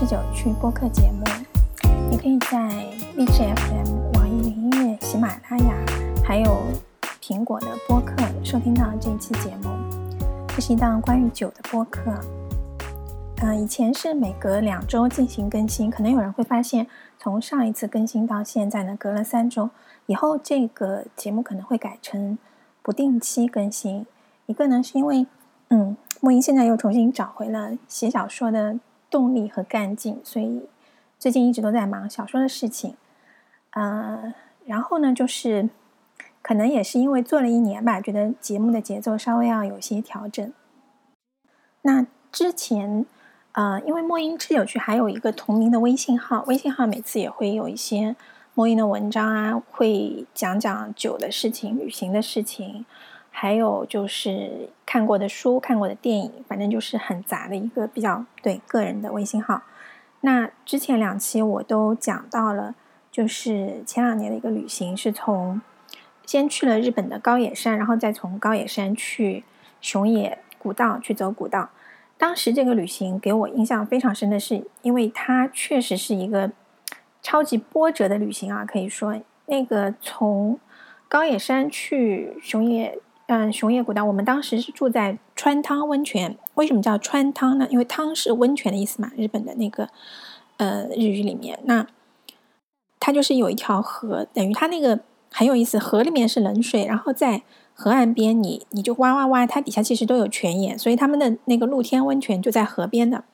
十九区播客节目，你可以在荔枝 FM、网易云音乐、喜马拉雅，还有苹果的播客收听到这一期节目。这是一档关于酒的播客。嗯，以前是每隔两周进行更新，可能有人会发现，从上一次更新到现在呢，隔了三周。以后这个节目可能会改成不定期更新。一个呢，是因为，嗯，莫英现在又重新找回了写小说的。动力和干劲，所以最近一直都在忙小说的事情。呃，然后呢，就是可能也是因为做了一年吧，觉得节目的节奏稍微要有些调整。那之前，呃，因为莫音之有趣还有一个同名的微信号，微信号每次也会有一些莫音的文章啊，会讲讲酒的事情、旅行的事情。还有就是看过的书、看过的电影，反正就是很杂的一个比较对个人的微信号。那之前两期我都讲到了，就是前两年的一个旅行，是从先去了日本的高野山，然后再从高野山去熊野古道去走古道。当时这个旅行给我印象非常深的是，因为它确实是一个超级波折的旅行啊，可以说那个从高野山去熊野。嗯，熊野古道，我们当时是住在川汤温泉。为什么叫川汤呢？因为汤是温泉的意思嘛，日本的那个呃日语里面，那它就是有一条河，等于它那个很有意思，河里面是冷水，然后在河岸边，你你就挖挖挖，它底下其实都有泉眼，所以他们的那个露天温泉就在河边的，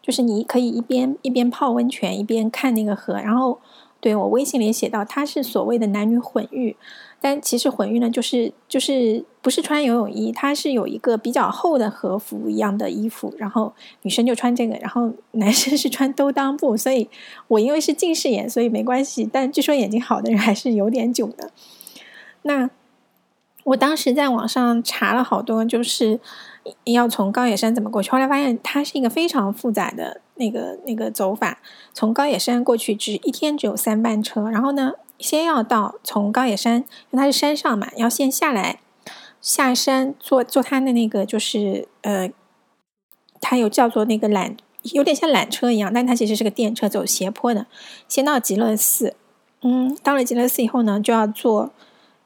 就是你可以一边一边泡温泉，一边看那个河，然后。对我微信里写到，它是所谓的男女混浴，但其实混浴呢，就是就是不是穿游泳衣，它是有一个比较厚的和服一样的衣服，然后女生就穿这个，然后男生是穿兜裆布，所以我因为是近视眼，所以没关系，但据说眼睛好的人还是有点囧的。那我当时在网上查了好多，就是要从高野山怎么过去，后来发现它是一个非常复杂的。那个那个走法，从高野山过去只一天只有三班车，然后呢，先要到从高野山，因为它是山上嘛，要先下来下山坐坐它的那个就是呃，它有叫做那个缆，有点像缆车一样，但它其实是个电车，走斜坡的。先到极乐寺，嗯，到了极乐寺以后呢，就要坐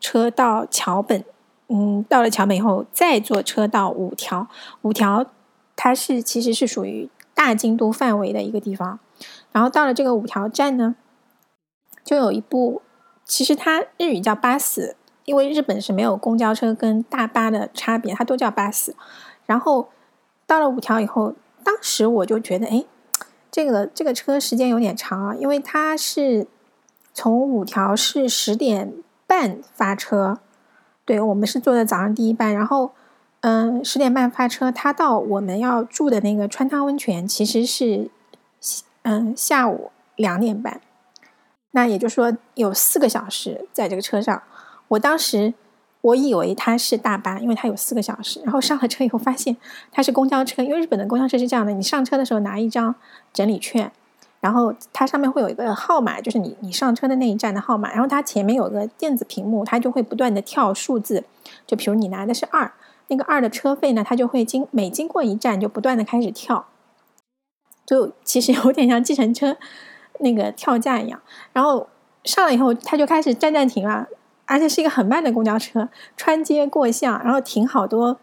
车到桥本，嗯，到了桥本以后再坐车到五条，五条它是其实是属于。大京都范围的一个地方，然后到了这个五条站呢，就有一部，其实它日语叫巴士，因为日本是没有公交车跟大巴的差别，它都叫巴士。然后到了五条以后，当时我就觉得，哎，这个这个车时间有点长啊，因为它是从五条是十点半发车，对我们是坐的早上第一班，然后。嗯，十点半发车，他到我们要住的那个川汤温泉，其实是嗯下午两点半。那也就是说有四个小时在这个车上。我当时我以为它是大巴，因为它有四个小时。然后上了车以后发现它是公交车，因为日本的公交车是这样的：你上车的时候拿一张整理券，然后它上面会有一个号码，就是你你上车的那一站的号码。然后它前面有个电子屏幕，它就会不断的跳数字。就比如你拿的是二。那个二的车费呢，它就会经每经过一站就不断的开始跳，就其实有点像计程车那个跳价一样。然后上了以后，他就开始站站停了，而且是一个很慢的公交车，穿街过巷，然后停好多，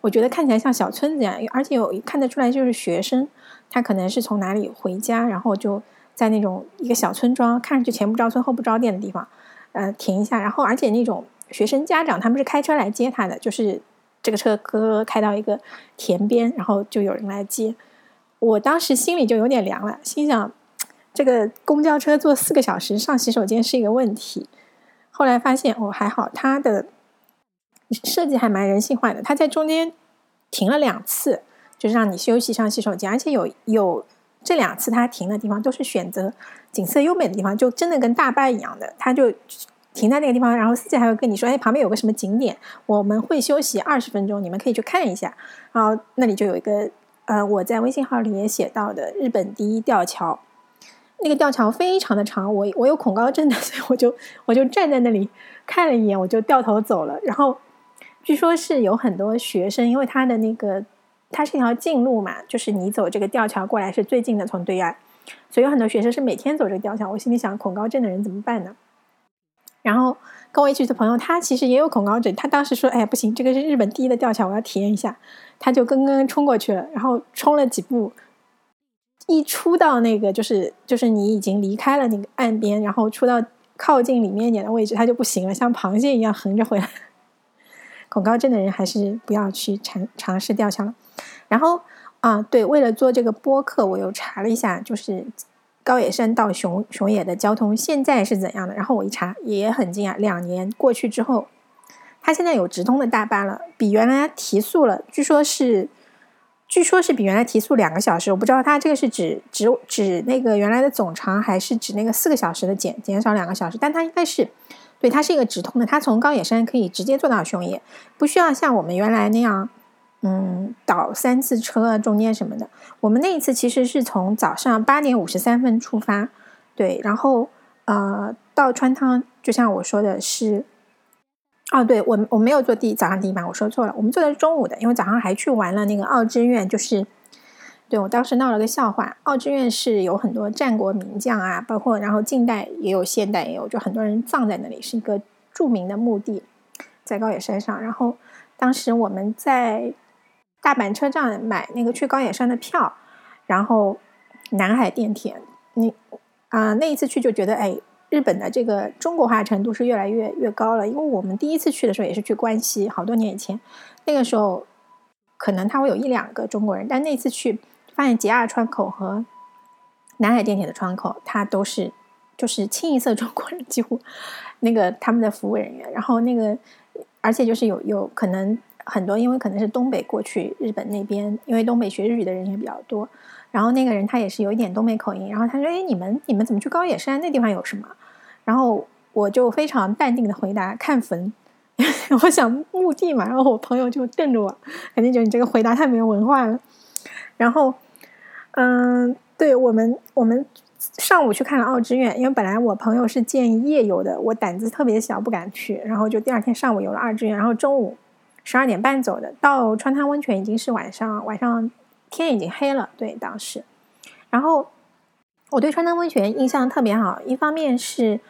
我觉得看起来像小村子一样，而且有看得出来就是学生，他可能是从哪里回家，然后就在那种一个小村庄，看上去前不着村后不着店的地方，呃，停一下。然后而且那种学生家长他们是开车来接他的，就是。这个车哥开到一个田边，然后就有人来接。我当时心里就有点凉了，心想这个公交车坐四个小时上洗手间是一个问题。后来发现哦还好，它的设计还蛮人性化的。它在中间停了两次，就是让你休息上洗手间，而且有有这两次它停的地方都是选择景色优美的地方，就真的跟大巴一样的，它就。停在那个地方，然后司机还会跟你说：“哎，旁边有个什么景点，我们会休息二十分钟，你们可以去看一下。”然后那里就有一个，呃，我在微信号里也写到的日本第一吊桥，那个吊桥非常的长，我我有恐高症的，所以我就我就站在那里看了一眼，我就掉头走了。然后据说是有很多学生，因为他的那个它是一条近路嘛，就是你走这个吊桥过来是最近的，从对岸，所以有很多学生是每天走这个吊桥。我心里想，恐高症的人怎么办呢？然后跟我一起的朋友，他其实也有恐高症，他当时说：“哎，不行，这个是日本第一的吊桥，我要体验一下。”他就跟跟冲过去了，然后冲了几步，一出到那个就是就是你已经离开了那个岸边，然后出到靠近里面一点的位置，它就不行了，像螃蟹一样横着回来。恐高症的人还是不要去尝尝试吊桥了。然后啊，对，为了做这个播客，我又查了一下，就是高野山到熊熊野的交通现在是怎样的。然后我一查，也很惊讶，两年过去之后，它现在有直通的大巴了，比原来提速了。据说是，据说是比原来提速两个小时。我不知道它这个是指指指那个原来的总长，还是指那个四个小时的减减少两个小时？但它应该是，对，它是一个直通的，它从高野山可以直接坐到熊野，不需要像我们原来那样。嗯，倒三次车中间什么的，我们那一次其实是从早上八点五十三分出发，对，然后呃到川汤，就像我说的是，哦，对我我没有坐第早上第一班，我说错了，我们坐的是中午的，因为早上还去玩了那个奥之院，就是对我当时闹了个笑话，奥之院是有很多战国名将啊，包括然后近代也有，现代也有，就很多人葬在那里，是一个著名的墓地，在高野山上，然后当时我们在。大阪车站买那个去高野山的票，然后南海电铁，你啊那一次去就觉得哎，日本的这个中国化程度是越来越越高了。因为我们第一次去的时候也是去关西，好多年以前，那个时候可能他会有一两个中国人，但那次去发现杰二川口和南海电铁的窗口，他都是就是清一色中国人，几乎那个他们的服务人员，然后那个而且就是有有可能。很多，因为可能是东北过去日本那边，因为东北学日语的人也比较多。然后那个人他也是有一点东北口音，然后他说：“哎，你们你们怎么去高野山？那地方有什么？”然后我就非常淡定的回答：“看坟。”我想墓地嘛。然后我朋友就瞪着我，肯定觉得你这个回答太没有文化了。然后，嗯，对我们我们上午去看了奥之院，因为本来我朋友是建议夜游的，我胆子特别小，不敢去。然后就第二天上午游了二之院，然后中午。十二点半走的，到川汤温泉已经是晚上，晚上天已经黑了。对，当时，然后我对川汤温泉印象特别好，一方面是，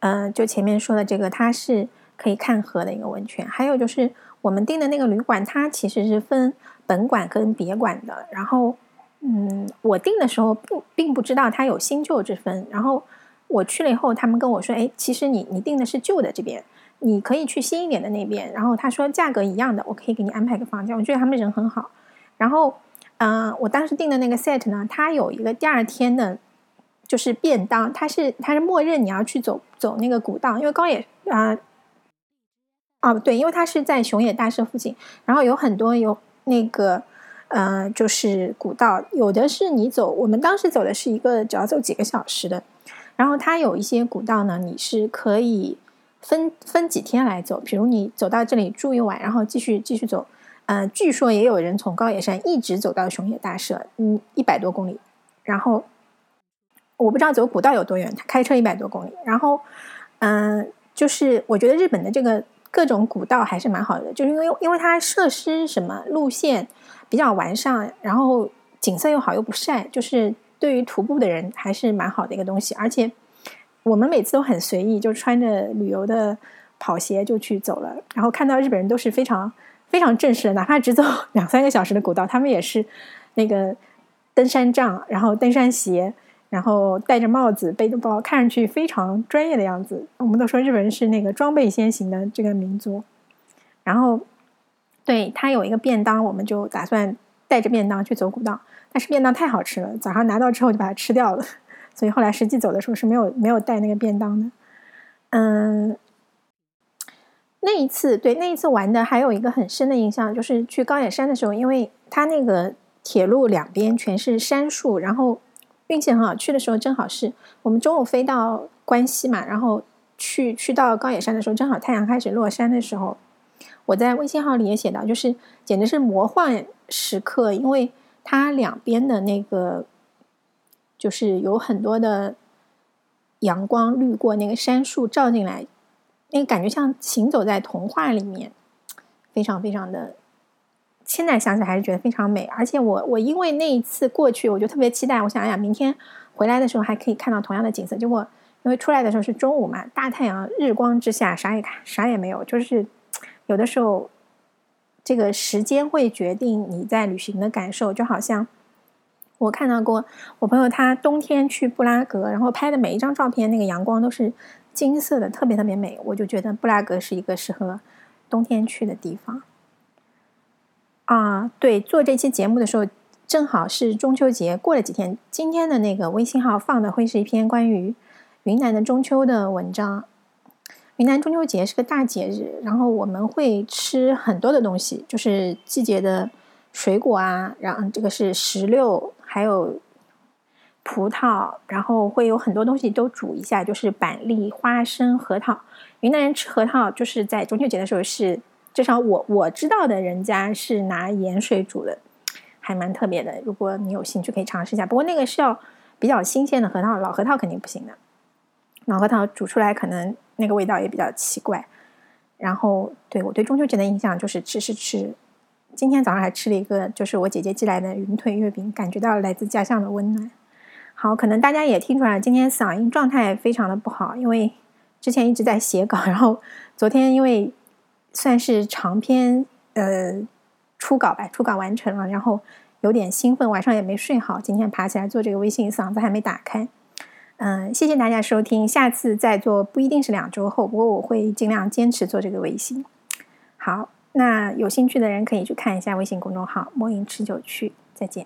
嗯，就前面说的这个，它是可以看河的一个温泉，还有就是我们订的那个旅馆，它其实是分本馆跟别馆的。然后，嗯，我订的时候不并不知道它有新旧之分，然后我去了以后，他们跟我说，哎，其实你你订的是旧的这边。你可以去新一点的那边，然后他说价格一样的，我可以给你安排个房间。我觉得他们人很好。然后，嗯，我当时订的那个 set 呢，它有一个第二天的，就是便当，它是它是默认你要去走走那个古道，因为高野啊，哦对，因为它是在熊野大社附近，然后有很多有那个呃，就是古道，有的是你走，我们当时走的是一个只要走几个小时的，然后它有一些古道呢，你是可以。分分几天来走，比如你走到这里住一晚，然后继续继续走。呃，据说也有人从高野山一直走到熊野大社，嗯，一百多公里。然后我不知道走古道有多远，他开车一百多公里。然后，嗯，就是我觉得日本的这个各种古道还是蛮好的，就是因为因为它设施什么路线比较完善，然后景色又好又不晒，就是对于徒步的人还是蛮好的一个东西，而且。我们每次都很随意，就穿着旅游的跑鞋就去走了。然后看到日本人都是非常非常正式的，哪怕只走 两三个小时的古道，他们也是那个登山杖，然后登山鞋，然后戴着帽子，背着包，看上去非常专业的样子。我们都说日本人是那个装备先行的这个民族。然后，对他有一个便当，我们就打算带着便当去走古道，但是便当太好吃了，早上拿到之后就把它吃掉了。所以后来实际走的时候是没有没有带那个便当的，嗯，那一次对那一次玩的还有一个很深的印象，就是去高野山的时候，因为它那个铁路两边全是杉树，然后运气很好，去的时候正好是我们中午飞到关西嘛，然后去去到高野山的时候，正好太阳开始落山的时候，我在微信号里也写到，就是简直是魔幻时刻，因为它两边的那个。就是有很多的阳光滤过那个杉树照进来，那个感觉像行走在童话里面，非常非常的现在想起来还是觉得非常美。而且我我因为那一次过去，我就特别期待，我想哎呀明天回来的时候还可以看到同样的景色。结果因为出来的时候是中午嘛，大太阳日光之下啥也看啥也没有，就是有的时候这个时间会决定你在旅行的感受，就好像。我看到过我朋友他冬天去布拉格，然后拍的每一张照片，那个阳光都是金色的，特别特别美。我就觉得布拉格是一个适合冬天去的地方。啊，对，做这期节目的时候正好是中秋节，过了几天，今天的那个微信号放的会是一篇关于云南的中秋的文章。云南中秋节是个大节日，然后我们会吃很多的东西，就是季节的水果啊，然后这个是石榴。还有葡萄，然后会有很多东西都煮一下，就是板栗、花生、核桃。云南人吃核桃，就是在中秋节的时候是，至少我我知道的人家是拿盐水煮的，还蛮特别的。如果你有兴趣，可以尝试一下。不过那个是要比较新鲜的核桃，老核桃肯定不行的。老核桃煮出来可能那个味道也比较奇怪。然后，对我对中秋节的印象就是吃吃吃。今天早上还吃了一个，就是我姐姐寄来的云腿月饼，感觉到来自家乡的温暖。好，可能大家也听出来，今天嗓音状态非常的不好，因为之前一直在写稿，然后昨天因为算是长篇呃初稿吧，初稿完成了，然后有点兴奋，晚上也没睡好，今天爬起来做这个微信，嗓子还没打开。嗯，谢谢大家收听，下次再做不一定是两周后，不过我会尽量坚持做这个微信。好。那有兴趣的人可以去看一下微信公众号“摸影持久趣”。再见。